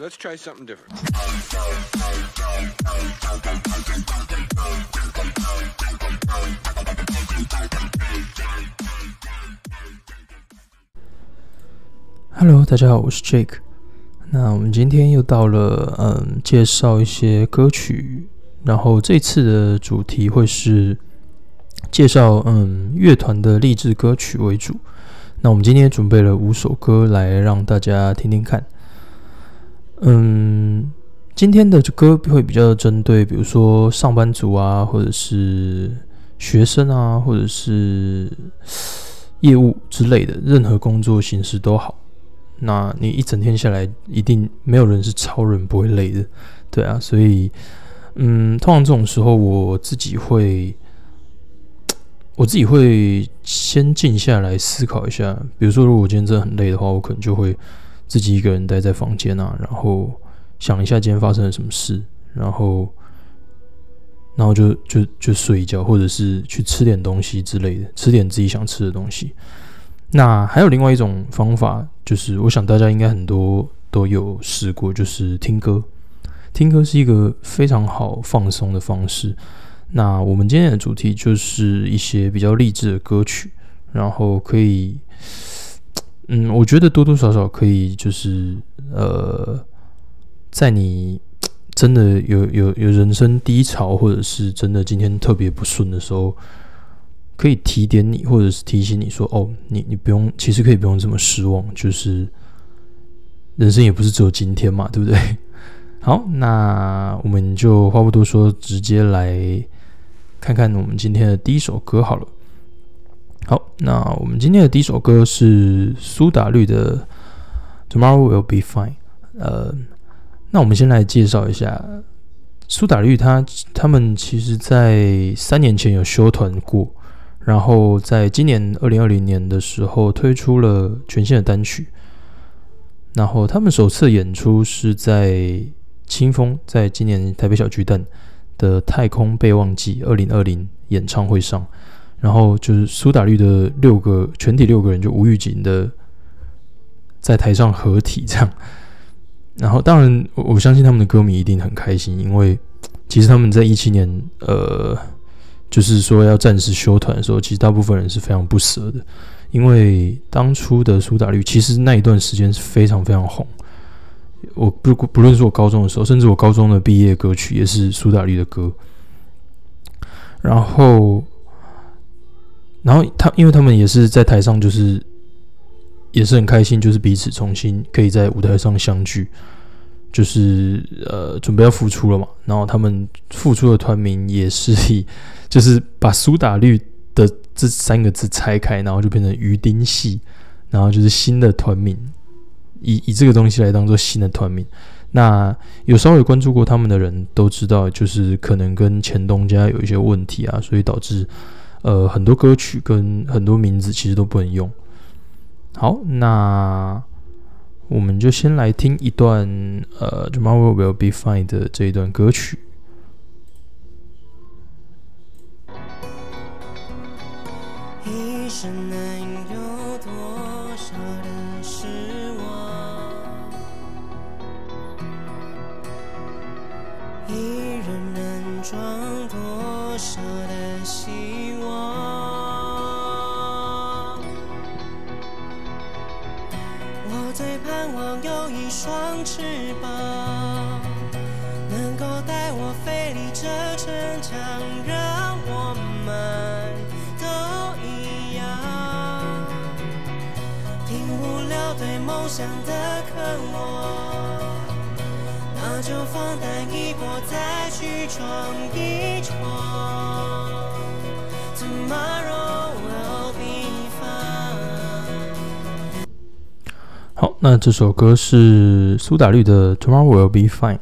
Let's try something different. Hello，大家好，我是 Jake。那我们今天又到了，嗯，介绍一些歌曲。然后这次的主题会是介绍，嗯，乐团的励志歌曲为主。那我们今天准备了五首歌来让大家听听看。嗯，今天的这歌会比较针对，比如说上班族啊，或者是学生啊，或者是业务之类的，任何工作形式都好。那你一整天下来，一定没有人是超人，不会累的，对啊。所以，嗯，通常这种时候，我自己会。我自己会先静下来思考一下，比如说，如果我今天真的很累的话，我可能就会自己一个人待在房间啊，然后想一下今天发生了什么事，然后，然后就就就睡一觉，或者是去吃点东西之类的，吃点自己想吃的东西。那还有另外一种方法，就是我想大家应该很多都有试过，就是听歌。听歌是一个非常好放松的方式。那我们今天的主题就是一些比较励志的歌曲，然后可以，嗯，我觉得多多少少可以，就是呃，在你真的有有有人生低潮，或者是真的今天特别不顺的时候，可以提点你，或者是提醒你说，哦，你你不用，其实可以不用这么失望，就是人生也不是只有今天嘛，对不对？好，那我们就话不多说，直接来。看看我们今天的第一首歌好了。好，那我们今天的第一首歌是苏打绿的《Tomorrow Will Be Fine》。呃，那我们先来介绍一下苏打绿，他他们其实在三年前有休团过，然后在今年二零二零年的时候推出了全新的单曲。然后他们首次演出是在清风，在今年台北小巨蛋。的太空备忘记二零二零演唱会上，然后就是苏打绿的六个全体六个人就无预警的在台上合体这样，然后当然我相信他们的歌迷一定很开心，因为其实他们在一七年呃就是说要暂时休团的时候，其实大部分人是非常不舍的，因为当初的苏打绿其实那一段时间是非常非常红。我不不论是我高中的时候，甚至我高中的毕业歌曲也是苏打绿的歌。然后，然后他因为他们也是在台上，就是也是很开心，就是彼此重新可以在舞台上相聚，就是呃准备要复出了嘛。然后他们复出的团名也是以就是把苏打绿的这三个字拆开，然后就变成鱼丁系，然后就是新的团名。以以这个东西来当做新的团名，那有稍微关注过他们的人都知道，就是可能跟前东家有一些问题啊，所以导致呃很多歌曲跟很多名字其实都不能用。好，那我们就先来听一段呃《Tomorrow Will Be Fine》的这一段歌曲。那这首歌是苏打绿的《Tomorrow Will Be Fine》。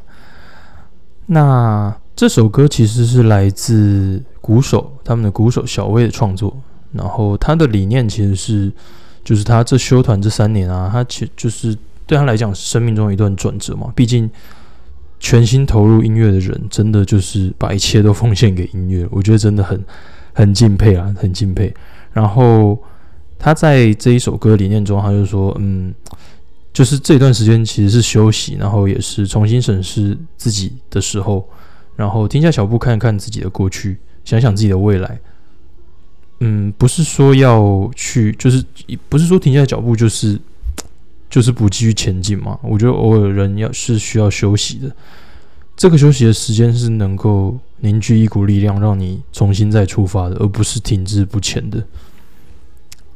那这首歌其实是来自鼓手他们的鼓手小威的创作，然后他的理念其实是，就是他这休团这三年啊，他其就是对他来讲是生命中一段转折嘛，毕竟。全心投入音乐的人，真的就是把一切都奉献给音乐，我觉得真的很很敬佩啊，很敬佩。然后他在这一首歌理念中，他就说：“嗯，就是这段时间其实是休息，然后也是重新审视自己的时候，然后停下脚步看一看自己的过去，想想自己的未来。嗯，不是说要去，就是不是说停下脚步就是就是不继续前进嘛？我觉得偶尔人要是需要休息的，这个休息的时间是能够凝聚一股力量，让你重新再出发的，而不是停滞不前的。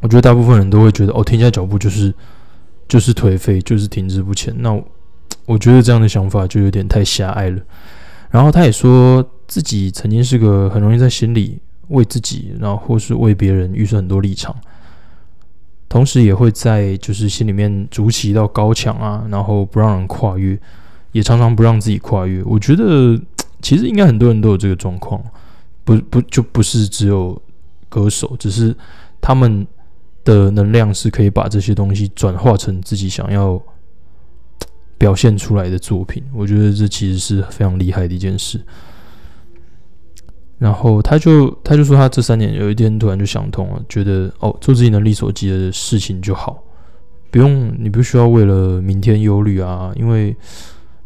我觉得大部分人都会觉得，哦，停下脚步就是就是颓废，就是停滞不前。那我觉得这样的想法就有点太狭隘了。然后他也说自己曾经是个很容易在心里。为自己，然后或是为别人预设很多立场，同时也会在就是心里面筑起一道高墙啊，然后不让人跨越，也常常不让自己跨越。我觉得其实应该很多人都有这个状况，不不就不是只有歌手，只是他们的能量是可以把这些东西转化成自己想要表现出来的作品。我觉得这其实是非常厉害的一件事。然后他就他就说，他这三年有一天突然就想通了，觉得哦，做自己能力所及的事情就好，不用你不需要为了明天忧虑啊，因为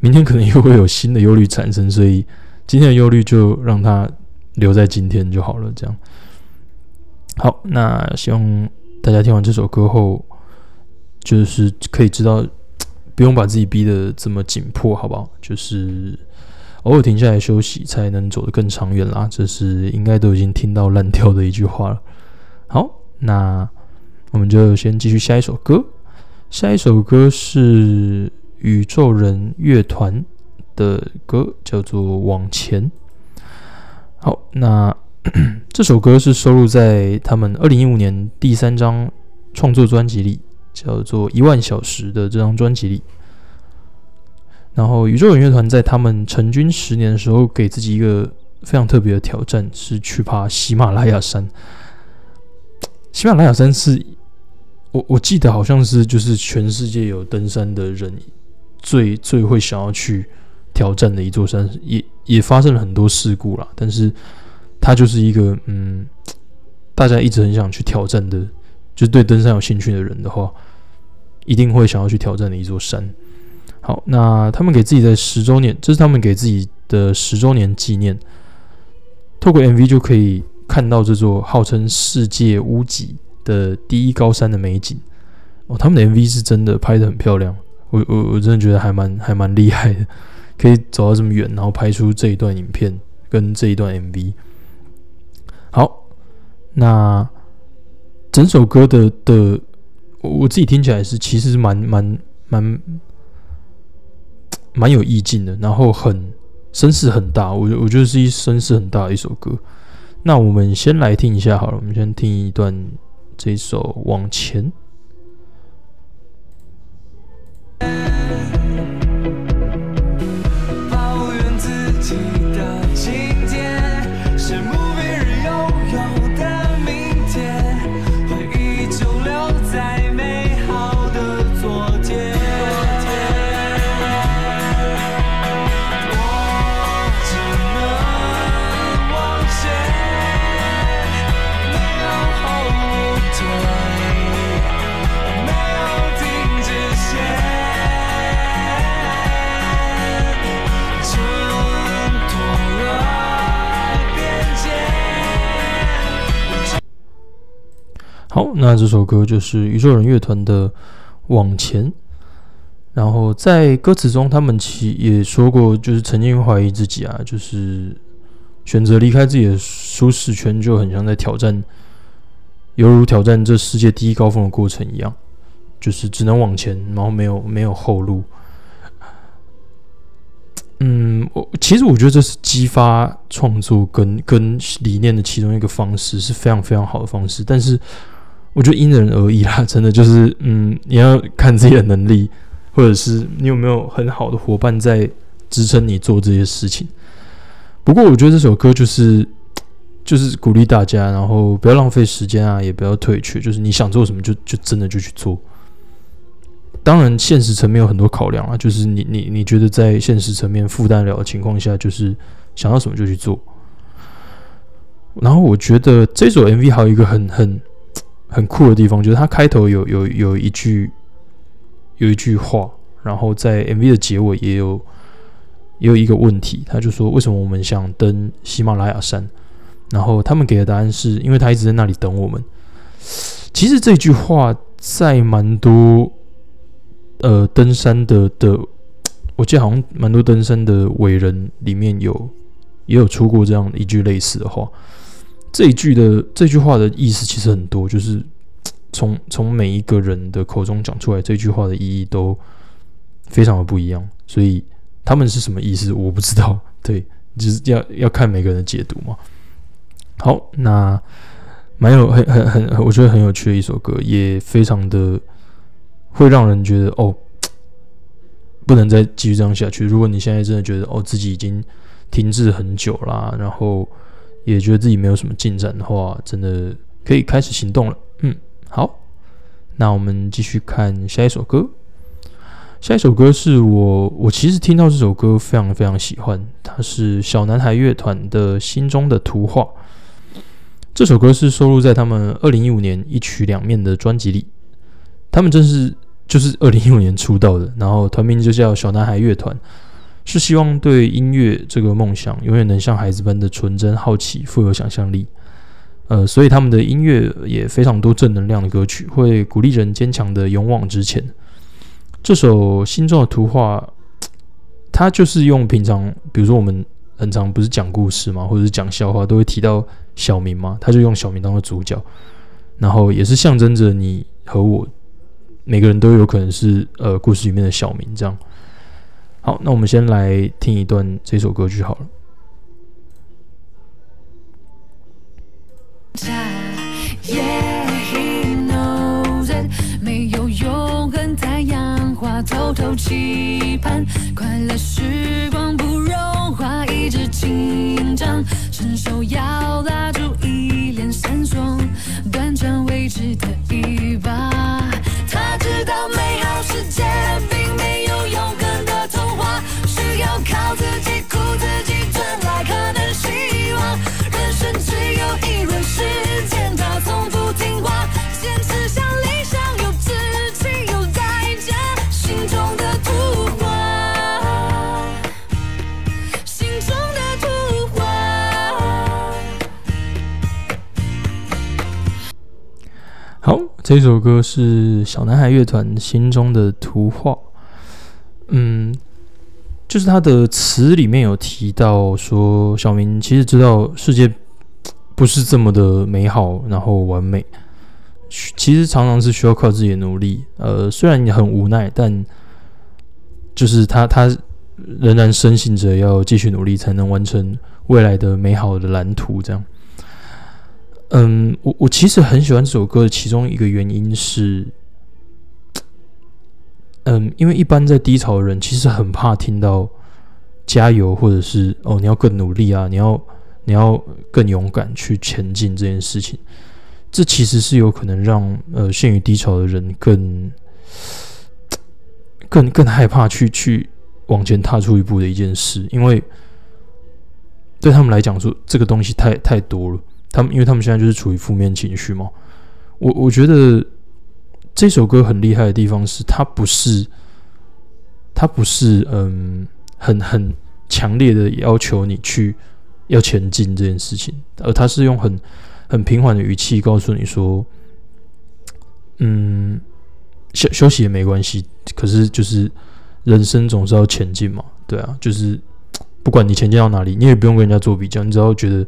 明天可能又会有新的忧虑产生，所以今天的忧虑就让它留在今天就好了。这样好，那希望大家听完这首歌后，就是可以知道，不用把自己逼得这么紧迫，好不好？就是。偶尔停下来休息，才能走得更长远啦。这是应该都已经听到烂掉的一句话了。好，那我们就先继续下一首歌。下一首歌是宇宙人乐团的歌，叫做《往前》。好，那 这首歌是收录在他们二零一五年第三张创作专辑里，叫做《一万小时》的这张专辑里。然后，宇宙人乐团在他们成军十年的时候，给自己一个非常特别的挑战，是去爬喜马拉雅山。喜马拉雅山是我我记得好像是就是全世界有登山的人最最会想要去挑战的一座山，也也发生了很多事故啦。但是它就是一个嗯，大家一直很想去挑战的，就对登山有兴趣的人的话，一定会想要去挑战的一座山。好，那他们给自己的十周年，这是他们给自己的十周年纪念。透过 MV 就可以看到这座号称世界屋脊的第一高山的美景。哦，他们的 MV 是真的拍的很漂亮，我我我真的觉得还蛮还蛮厉害的，可以走到这么远，然后拍出这一段影片跟这一段 MV。好，那整首歌的的，我自己听起来是其实蛮蛮蛮。蛮有意境的，然后很声势很大，我我觉得是一声势很大的一首歌。那我们先来听一下好了，我们先听一段这首《往前》。那这首歌就是宇宙人乐团的《往前》。然后在歌词中，他们其也说过，就是曾经怀疑自己啊，就是选择离开自己的舒适圈，就很像在挑战，犹如挑战这世界第一高峰的过程一样，就是只能往前，然后没有没有后路。嗯，我其实我觉得这是激发创作跟跟理念的其中一个方式，是非常非常好的方式，但是。我觉得因人而异啦，真的就是，嗯，你要看自己的能力，或者是你有没有很好的伙伴在支撑你做这些事情。不过，我觉得这首歌就是，就是鼓励大家，然后不要浪费时间啊，也不要退却，就是你想做什么就就真的就去做。当然，现实层面有很多考量啊，就是你你你觉得在现实层面负担了的情况下，就是想要什么就去做。然后，我觉得这首 MV 还有一个很很。很酷的地方就是它开头有有有一句有一句话，然后在 MV 的结尾也有也有一个问题，他就说为什么我们想登喜马拉雅山？然后他们给的答案是因为他一直在那里等我们。其实这句话在蛮多呃登山的的，我记得好像蛮多登山的伟人里面有也有出过这样一句类似的话。这一句的这句话的意思其实很多，就是 从从每一个人的口中讲出来，这句话的意义都非常的不一样。所以他们是什么意思，我不知道。对，就是要要看每个人的解读嘛。好，那蛮有很很很，我觉得很有趣的一首歌，也非常的会让人觉得哦，不能再继续这样下去。如果你现在真的觉得哦，自己已经停滞很久啦，然后也觉得自己没有什么进展的话，真的可以开始行动了。嗯，好，那我们继续看下一首歌。下一首歌是我，我其实听到这首歌非常非常喜欢，它是小男孩乐团的心中的图画。这首歌是收录在他们二零一五年一曲两面的专辑里。他们正是就是二零一五年出道的，然后团名就叫小男孩乐团，是希望对音乐这个梦想永远能像孩子般的纯真、好奇、富有想象力。呃，所以他们的音乐也非常多正能量的歌曲，会鼓励人坚强的勇往直前。这首心中的图画，它就是用平常，比如说我们很常不是讲故事嘛，或者是讲笑话，都会提到。小明嘛，他就用小明当做主角，然后也是象征着你和我每个人都有可能是呃故事里面的小明这样。好，那我们先来听一段这首歌曲好了。没有永恒，太阳花偷偷期盼，快乐时光不融化，一直紧张，伸手要拉住一脸闪烁，断肠未知的一把。他知道美好这首歌是小男孩乐团心中的图画。嗯，就是他的词里面有提到说，小明其实知道世界不是这么的美好，然后完美，其实常常是需要靠自己的努力。呃，虽然你很无奈，但就是他他仍然深信着要继续努力，才能完成未来的美好的蓝图。这样。嗯，我我其实很喜欢这首歌的其中一个原因是，嗯，因为一般在低潮的人其实很怕听到加油，或者是哦你要更努力啊，你要你要更勇敢去前进这件事情，这其实是有可能让呃陷于低潮的人更更更害怕去去往前踏出一步的一件事，因为对他们来讲说这个东西太太多了。他们，因为他们现在就是处于负面情绪嘛。我我觉得这首歌很厉害的地方是，它不是，它不是，嗯，很很强烈的要求你去要前进这件事情，而它是用很很平缓的语气告诉你说，嗯，休休息也没关系，可是就是人生总是要前进嘛，对啊，就是不管你前进到哪里，你也不用跟人家做比较，你只要觉得。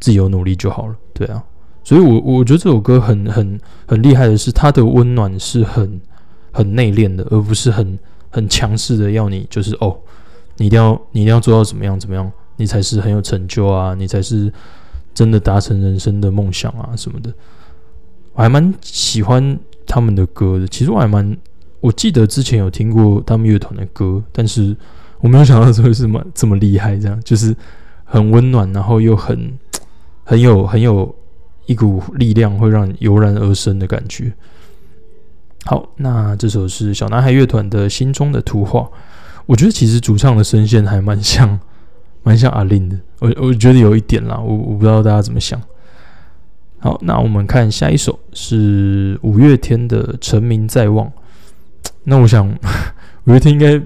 自由努力就好了，对啊，所以，我我觉得这首歌很很很厉害的是，它的温暖是很很内敛的，而不是很很强势的要你就是哦，你一定要你一定要做到怎么样怎么样，你才是很有成就啊，你才是真的达成人生的梦想啊什么的。我还蛮喜欢他们的歌的，其实我还蛮我记得之前有听过他们乐团的歌，但是我没有想到说是这么这么厉害，这样就是很温暖，然后又很。很有很有一股力量，会让你油然而生的感觉。好，那这首是小男孩乐团的心中的图画。我觉得其实主唱的声线还蛮像，蛮像阿令的。我我觉得有一点啦，我我不知道大家怎么想。好，那我们看下一首是五月天的《成名在望》。那我想 五月天应该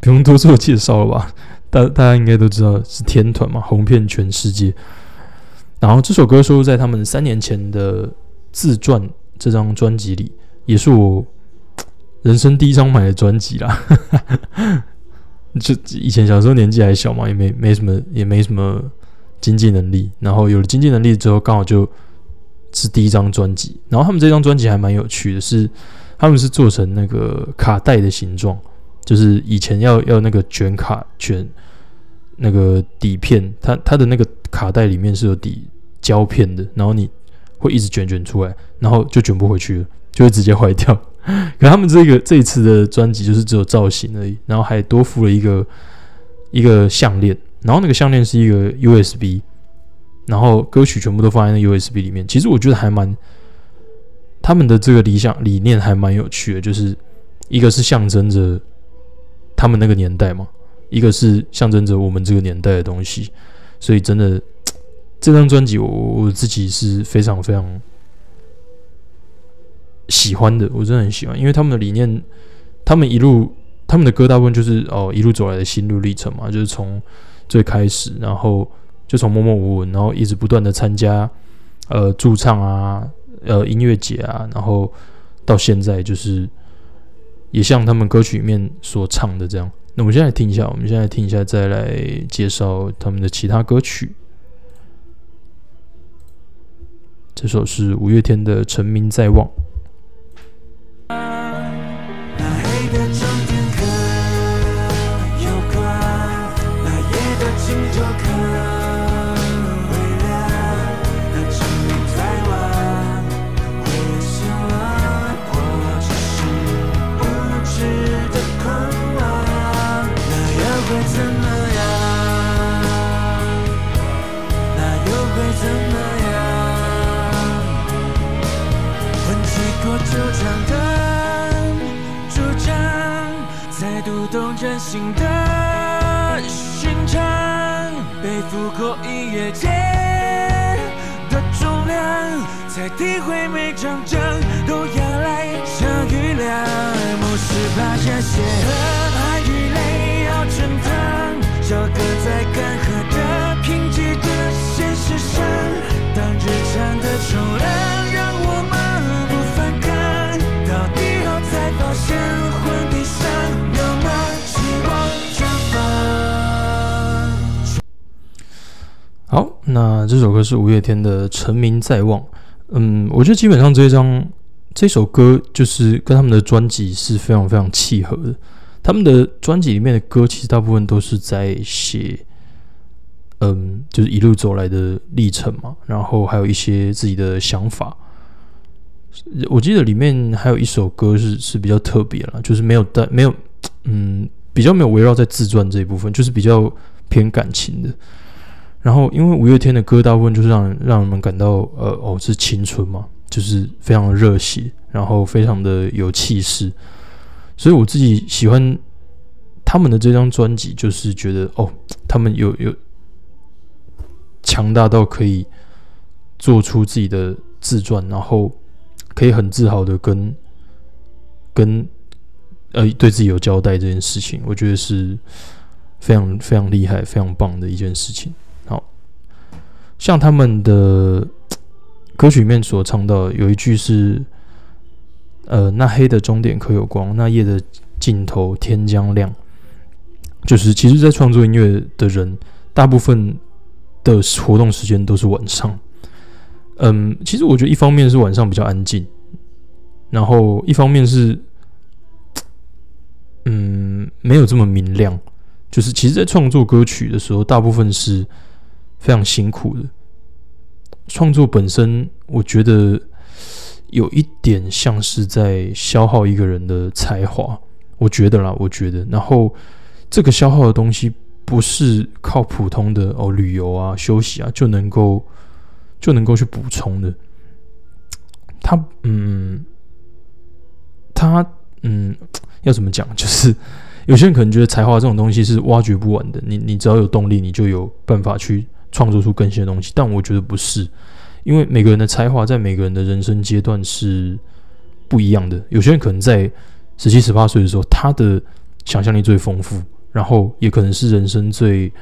不用多做介绍了吧？大大家应该都知道是天团嘛，红遍全世界。然后这首歌收录在他们三年前的自传这张专辑里，也是我人生第一张买的专辑啦。就以前小时候年纪还小嘛，也没没什么，也没什么经济能力。然后有了经济能力之后，刚好就是第一张专辑。然后他们这张专辑还蛮有趣的，是他们是做成那个卡带的形状，就是以前要要那个卷卡卷那个底片，它它的那个卡带里面是有底。胶片的，然后你会一直卷卷出来，然后就卷不回去了，就会直接坏掉。可他们这个这一次的专辑就是只有造型而已，然后还多附了一个一个项链，然后那个项链是一个 USB，然后歌曲全部都放在那 USB 里面。其实我觉得还蛮他们的这个理想理念还蛮有趣的，就是一个是象征着他们那个年代嘛，一个是象征着我们这个年代的东西，所以真的。这张专辑我我自己是非常非常喜欢的，我真的很喜欢，因为他们的理念，他们一路他们的歌大部分就是哦一路走来的心路历程嘛，就是从最开始，然后就从默默无闻，然后一直不断的参加呃驻唱啊，呃音乐节啊，然后到现在就是也像他们歌曲里面所唱的这样。那我们现在听一下，我们现在听一下，再来介绍他们的其他歌曲。这首是五月天的《成名在望》。新的寻常，背负过音乐节的重量，才体会每场仗都要来场雨量。不是怕下雪，怕雨泪要成汤，交割在干涸的贫瘠的现实上，当日常的重量。让我，那这首歌是五月天的《成名在望》。嗯，我觉得基本上这一张这首歌就是跟他们的专辑是非常非常契合的。他们的专辑里面的歌其实大部分都是在写，嗯，就是一路走来的历程嘛，然后还有一些自己的想法。我记得里面还有一首歌是是比较特别了，就是没有带没有，嗯，比较没有围绕在自传这一部分，就是比较偏感情的。然后，因为五月天的歌大部分就是让让人们感到，呃，哦，是青春嘛，就是非常热血，然后非常的有气势，所以我自己喜欢他们的这张专辑，就是觉得，哦，他们有有强大到可以做出自己的自传，然后可以很自豪的跟跟呃对自己有交代这件事情，我觉得是非常非常厉害、非常棒的一件事情。像他们的歌曲里面所唱到，有一句是：“呃，那黑的终点可有光？那夜的尽头天将亮。”就是其实，在创作音乐的人，大部分的活动时间都是晚上。嗯，其实我觉得一方面是晚上比较安静，然后一方面是，嗯，没有这么明亮。就是其实，在创作歌曲的时候，大部分是。非常辛苦的创作本身，我觉得有一点像是在消耗一个人的才华。我觉得啦，我觉得，然后这个消耗的东西不是靠普通的哦旅游啊、休息啊就能够就能够去补充的。他嗯，他嗯，要怎么讲？就是有些人可能觉得才华这种东西是挖掘不完的。你你只要有动力，你就有办法去。创作出更新的东西，但我觉得不是，因为每个人的才华在每个人的人生阶段是不一样的。有些人可能在十七、十八岁的时候，他的想象力最丰富，然后也可能是人生最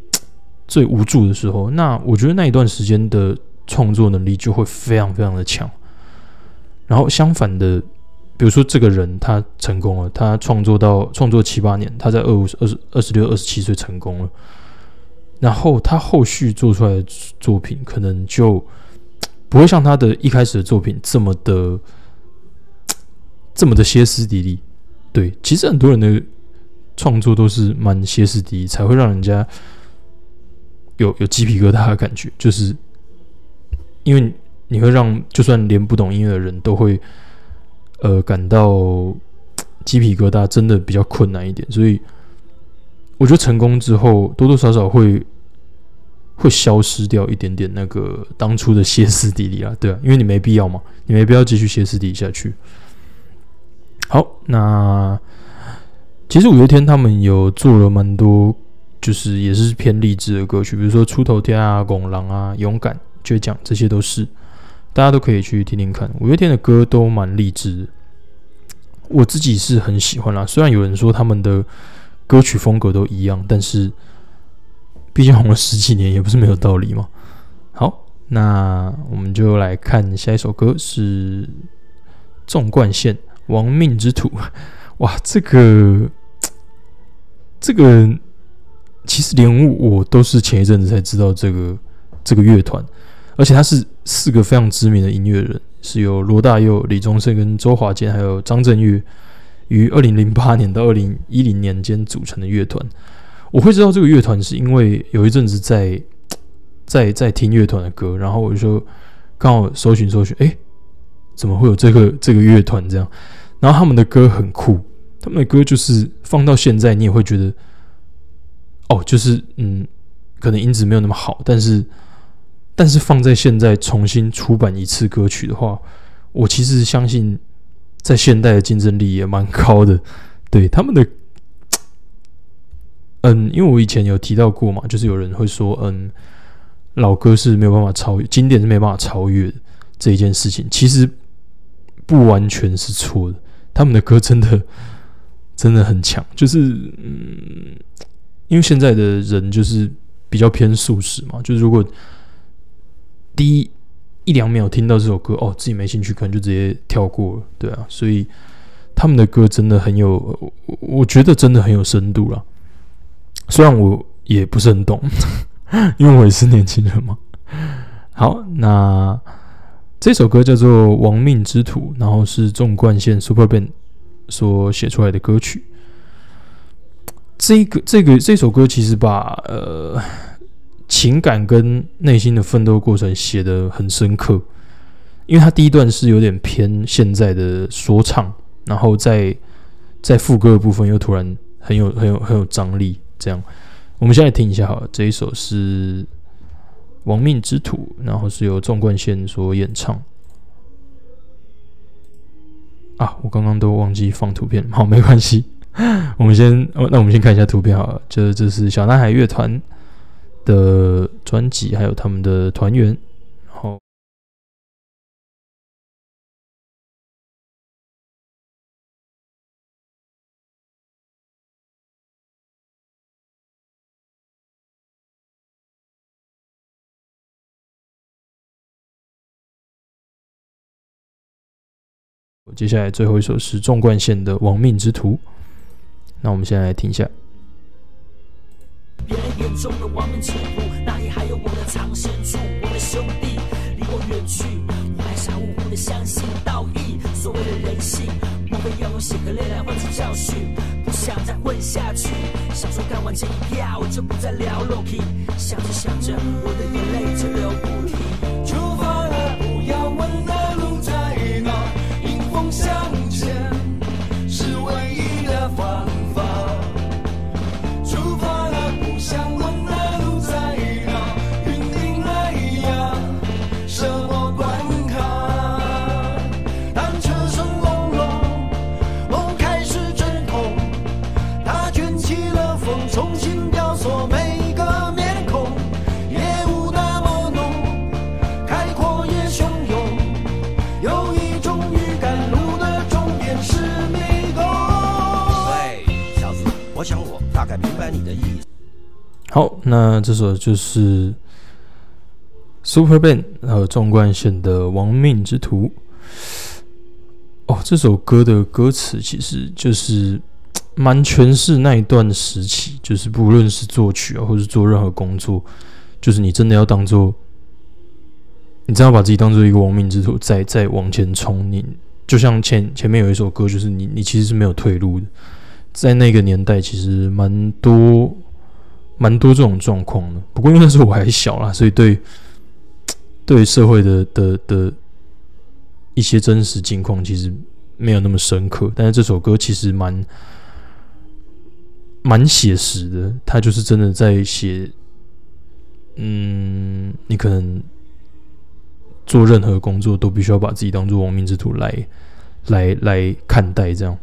最无助的时候。那我觉得那一段时间的创作能力就会非常非常的强。然后相反的，比如说这个人他成功了，他创作到创作七八年，他在二五二十二十六、二十七岁成功了，然后他后续做出来的作品可能就不会像他的一开始的作品这么的。这么的歇斯底里，对，其实很多人的创作都是蛮歇斯底里，才会让人家有有鸡皮疙瘩的感觉，就是因为你会让就算连不懂音乐的人都会呃感到 鸡皮疙瘩，真的比较困难一点。所以我觉得成功之后，多多少少会会消失掉一点点那个当初的歇斯底里啊，对啊，因为你没必要嘛，你没必要继续歇斯底下去。好，那其实五月天他们有做了蛮多，就是也是偏励志的歌曲，比如说《出头天》啊、《拱狼》啊、《勇敢》、《倔强》，这些都是大家都可以去听听看。五月天的歌都蛮励志，我自己是很喜欢啦。虽然有人说他们的歌曲风格都一样，但是毕竟红了十几年，也不是没有道理嘛。好，那我们就来看下一首歌是《纵贯线》。亡命之徒，哇，这个这个其实连我都是前一阵子才知道这个这个乐团，而且他是四个非常知名的音乐人，是由罗大佑、李宗盛跟周华健还有张震岳于二零零八年到二零一零年间组成的乐团。我会知道这个乐团是因为有一阵子在在在听乐团的歌，然后我就说刚好搜寻搜寻，哎。怎么会有这个这个乐团这样？然后他们的歌很酷，他们的歌就是放到现在你也会觉得，哦，就是嗯，可能音质没有那么好，但是但是放在现在重新出版一次歌曲的话，我其实相信在现代的竞争力也蛮高的。对他们的，嗯，因为我以前有提到过嘛，就是有人会说，嗯，老歌是没有办法超越，经典是没办法超越的这一件事情，其实。不完全是错的，他们的歌真的真的很强。就是嗯，因为现在的人就是比较偏素食嘛，就是如果第一一两秒听到这首歌，哦，自己没兴趣，可能就直接跳过了，对啊。所以他们的歌真的很有，我觉得真的很有深度了。虽然我也不是很懂，因为我也是年轻人嘛。好，那。这首歌叫做《亡命之徒》，然后是纵贯线 Super Band 所写出来的歌曲。这个、这个、这首歌其实把呃情感跟内心的奋斗过程写得很深刻，因为他第一段是有点偏现在的说唱，然后在在副歌的部分又突然很有、很有、很有张力。这样，我们现在听一下，好，了，这一首是。亡命之徒，然后是由纵贯线所演唱。啊，我刚刚都忘记放图片，好，没关系。我们先，那我们先看一下图片好了。就是这是小男孩乐团的专辑，还有他们的团员。然后接下来最后一首是纵贯线的《亡命之徒》，那我们现在来听一下。别人眼中的亡命之徒，哪里还有我的藏身处？我的兄弟离我远去，我还傻乎乎的相信道义。所谓的人性，莫非要用血和泪来换取教训？不想再混下去，想说干完这一票就不再聊 l o k 想着想着，我的眼泪就流不停。那这首就是 Super Band 和纵贯线的《亡命之徒》。哦，这首歌的歌词其实就是蛮诠释那一段时期，就是不论是作曲啊，或是做任何工作，就是你真的要当做，你真要把自己当做一个亡命之徒，再再往前冲。你就像前前面有一首歌，就是你你其实是没有退路的。在那个年代，其实蛮多蛮多这种状况的。不过因为那时候我还小啦，所以对 对社会的的的。一些真实境况其实没有那么深刻，但是这首歌其实蛮蛮写实的。他就是真的在写，嗯，你可能做任何工作都必须要把自己当做亡命之徒来来来看待，这样。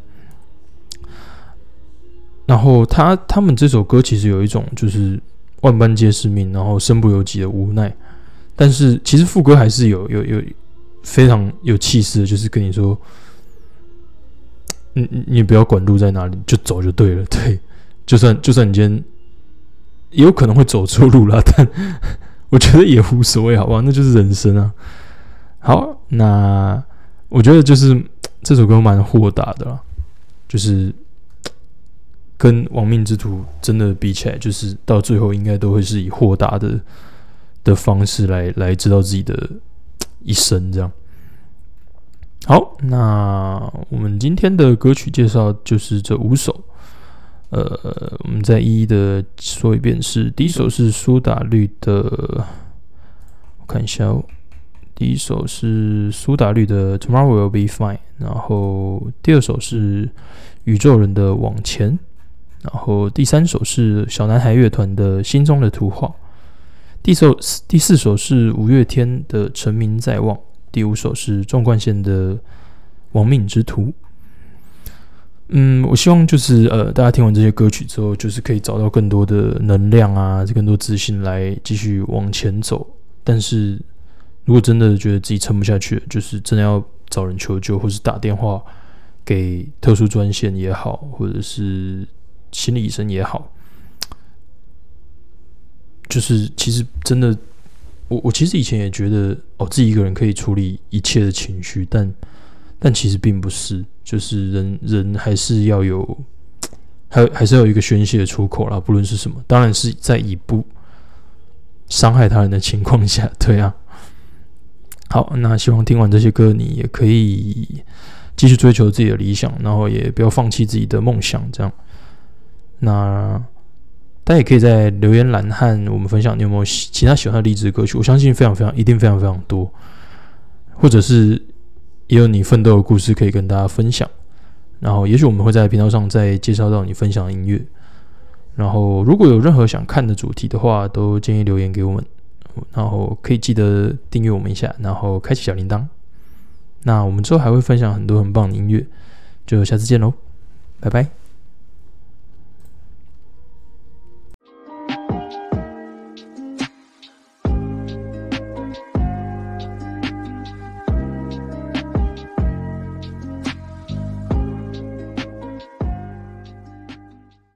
然后他他们这首歌其实有一种就是万般皆是命，然后身不由己的无奈。但是其实副歌还是有有有。非常有气势，就是跟你说，你你你不要管路在哪里，就走就对了。对，就算就算你今天也有可能会走错路了，但我觉得也无所谓，好不好？那就是人生啊。好，那我觉得就是这首歌蛮豁达的，就是跟亡命之徒真的比起来，就是到最后应该都会是以豁达的的方式来来知道自己的。一生这样，好，那我们今天的歌曲介绍就是这五首，呃，我们再一一的说一遍，是第一首是苏打绿的，我看一下哦，第一首是苏打绿的 Tomorrow Will Be Fine，然后第二首是宇宙人的往前，然后第三首是小男孩乐团的心中的图画。第首第四首是五月天的《成名在望》，第五首是纵贯线的《亡命之徒》。嗯，我希望就是呃，大家听完这些歌曲之后，就是可以找到更多的能量啊，更多自信来继续往前走。但是如果真的觉得自己撑不下去，就是真的要找人求救，或是打电话给特殊专线也好，或者是心理医生也好。就是其实真的，我我其实以前也觉得哦，自己一个人可以处理一切的情绪，但但其实并不是，就是人人还是要有，还还是要有一个宣泄的出口啦，不论是什么，当然是在以不伤害他人的情况下，对啊。好，那希望听完这些歌，你也可以继续追求自己的理想，然后也不要放弃自己的梦想，这样。那。大家也可以在留言栏和我们分享，你有没有其他喜欢的励志歌曲？我相信非常非常，一定非常非常多，或者是也有你奋斗的故事可以跟大家分享。然后，也许我们会在频道上再介绍到你分享的音乐。然后，如果有任何想看的主题的话，都建议留言给我们。然后，可以记得订阅我们一下，然后开启小铃铛。那我们之后还会分享很多很棒的音乐，就下次见喽，拜拜。